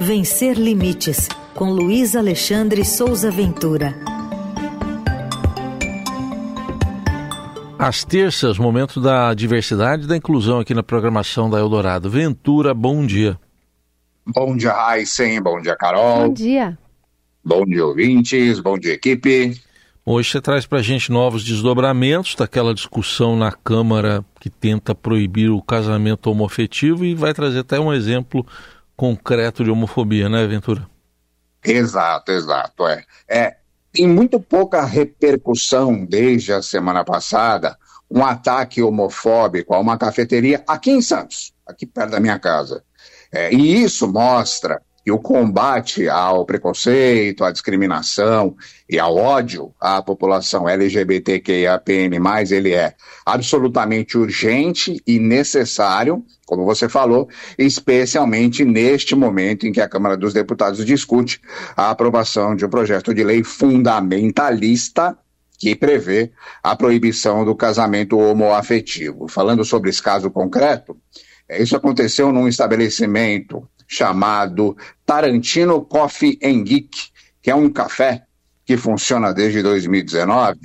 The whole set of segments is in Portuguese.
Vencer Limites, com Luiz Alexandre Souza Ventura. Às terças, momento da diversidade e da inclusão aqui na programação da Eldorado. Ventura, bom dia. Bom dia, Aysen. Bom dia, Carol. Bom dia. Bom dia, ouvintes. Bom dia, equipe. Hoje você traz para a gente novos desdobramentos daquela discussão na Câmara que tenta proibir o casamento homoafetivo e vai trazer até um exemplo concreto de homofobia, né, Ventura? Exato, exato. É. é tem muito pouca repercussão desde a semana passada um ataque homofóbico a uma cafeteria aqui em Santos, aqui perto da minha casa. É, e isso mostra que o combate ao preconceito, à discriminação e ao ódio à população LGBTQIAPN+, ele é absolutamente urgente e necessário, como você falou, especialmente neste momento em que a Câmara dos Deputados discute a aprovação de um projeto de lei fundamentalista que prevê a proibição do casamento homoafetivo. Falando sobre esse caso concreto, é, isso aconteceu num estabelecimento chamado Tarantino Coffee and Geek, que é um café que funciona desde 2019,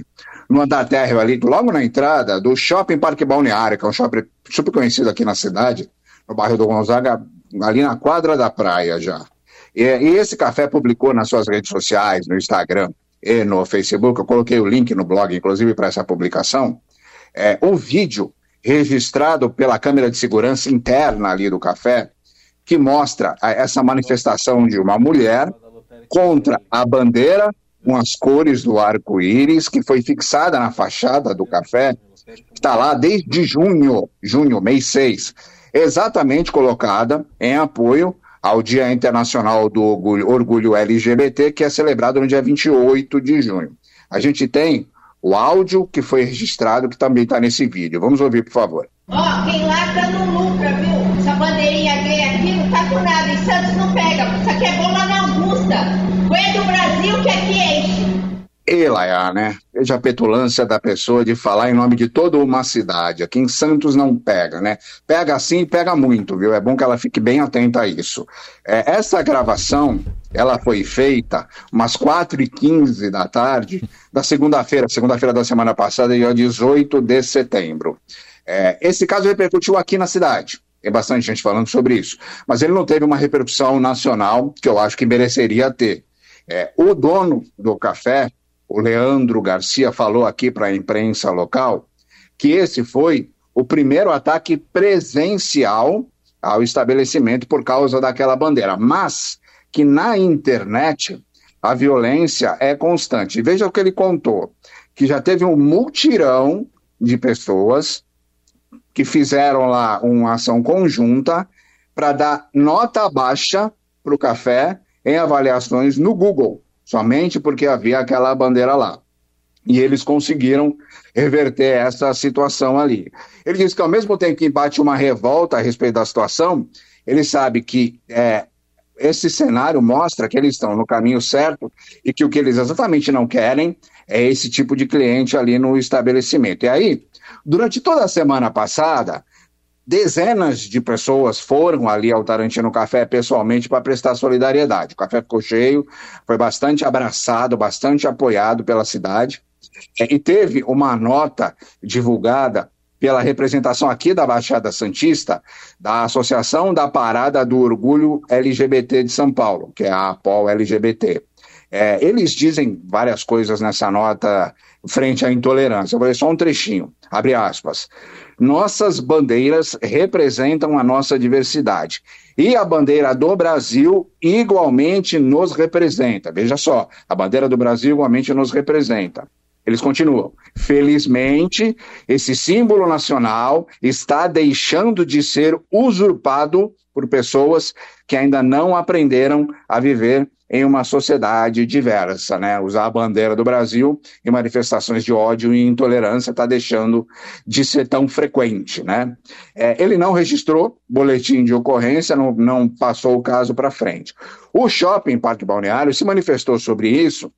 no andar térreo ali, logo na entrada do Shopping Parque Balneário, que é um shopping super conhecido aqui na cidade, no bairro do Gonzaga, ali na quadra da praia já. E, e esse café publicou nas suas redes sociais, no Instagram e no Facebook, eu coloquei o link no blog, inclusive, para essa publicação, é, um vídeo registrado pela câmera de segurança interna ali do café, que mostra essa manifestação de uma mulher contra a bandeira com as cores do arco-íris, que foi fixada na fachada do café, está lá desde junho, junho, mês 6, exatamente colocada em apoio ao Dia Internacional do Orgulho, Orgulho LGBT, que é celebrado no dia 28 de junho. A gente tem o áudio que foi registrado, que também está nesse vídeo. Vamos ouvir, por favor. Ó, oh, quem lacra não E né? Veja a petulância da pessoa de falar em nome de toda uma cidade. Aqui em Santos não pega, né? Pega sim, pega muito, viu? É bom que ela fique bem atenta a isso. É, essa gravação, ela foi feita umas 4h15 da tarde da segunda-feira, segunda-feira da semana passada, dia 18 de setembro. É, esse caso repercutiu aqui na cidade. Tem bastante gente falando sobre isso. Mas ele não teve uma repercussão nacional que eu acho que mereceria ter. É, o dono do café, o Leandro Garcia, falou aqui para a imprensa local que esse foi o primeiro ataque presencial ao estabelecimento por causa daquela bandeira. Mas que na internet a violência é constante. Veja o que ele contou: que já teve um multirão de pessoas que fizeram lá uma ação conjunta para dar nota baixa para o café em avaliações no Google, somente porque havia aquela bandeira lá. E eles conseguiram reverter essa situação ali. Ele disse que ao mesmo tempo que bate uma revolta a respeito da situação, ele sabe que é, esse cenário mostra que eles estão no caminho certo e que o que eles exatamente não querem é esse tipo de cliente ali no estabelecimento. E aí, durante toda a semana passada, dezenas de pessoas foram ali ao Tarantino Café pessoalmente para prestar solidariedade. O café ficou cheio, foi bastante abraçado, bastante apoiado pela cidade. E teve uma nota divulgada pela representação aqui da Baixada Santista, da Associação da Parada do Orgulho LGBT de São Paulo, que é a APOL LGBT. É, eles dizem várias coisas nessa nota frente à intolerância. Eu vou ler só um trechinho. Abre aspas. Nossas bandeiras representam a nossa diversidade. E a bandeira do Brasil igualmente nos representa. Veja só, a bandeira do Brasil igualmente nos representa. Eles continuam. Felizmente, esse símbolo nacional está deixando de ser usurpado por pessoas que ainda não aprenderam a viver em uma sociedade diversa, né? Usar a bandeira do Brasil em manifestações de ódio e intolerância está deixando de ser tão frequente, né? É, ele não registrou boletim de ocorrência, não, não passou o caso para frente. O shopping Parque Balneário se manifestou sobre isso,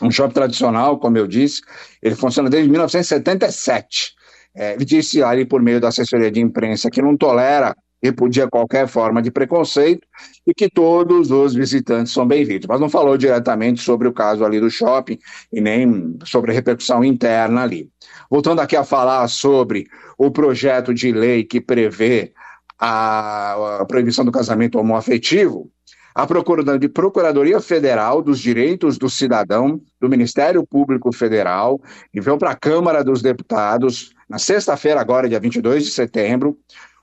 um shopping tradicional, como eu disse, ele funciona desde 1977. É, ele disse ali por meio da assessoria de imprensa que não tolera repudia qualquer forma de preconceito e que todos os visitantes são bem-vindos. Mas não falou diretamente sobre o caso ali do shopping e nem sobre a repercussão interna ali. Voltando aqui a falar sobre o projeto de lei que prevê a, a proibição do casamento homoafetivo, a Procuradoria Federal dos Direitos do Cidadão, do Ministério Público Federal, enviou para a Câmara dos Deputados, na sexta-feira, agora, dia 22 de setembro,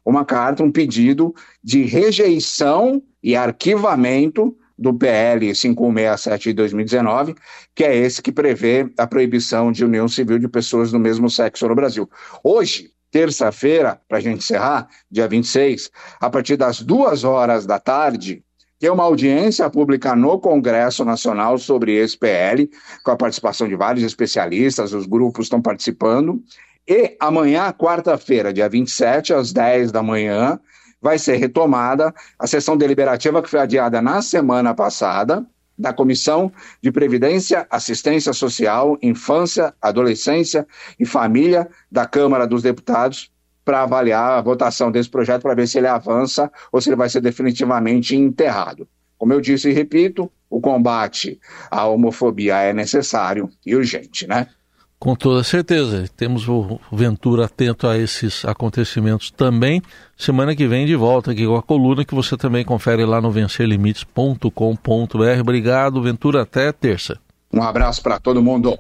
uma carta, um pedido de rejeição e arquivamento do PL 567 de 2019, que é esse que prevê a proibição de união civil de pessoas do mesmo sexo no Brasil. Hoje, terça-feira, para a gente encerrar, dia 26, a partir das duas horas da tarde, tem uma audiência pública no Congresso Nacional sobre esse PL, com a participação de vários especialistas, os grupos estão participando. E amanhã, quarta-feira, dia 27, às 10 da manhã, vai ser retomada a sessão deliberativa que foi adiada na semana passada da Comissão de Previdência, Assistência Social, Infância, Adolescência e Família da Câmara dos Deputados para avaliar a votação desse projeto para ver se ele avança ou se ele vai ser definitivamente enterrado. Como eu disse e repito, o combate à homofobia é necessário e urgente, né? Com toda certeza. Temos o Ventura atento a esses acontecimentos também. Semana que vem de volta aqui com a coluna que você também confere lá no vencerlimites.com.br. Obrigado, Ventura. Até terça. Um abraço para todo mundo.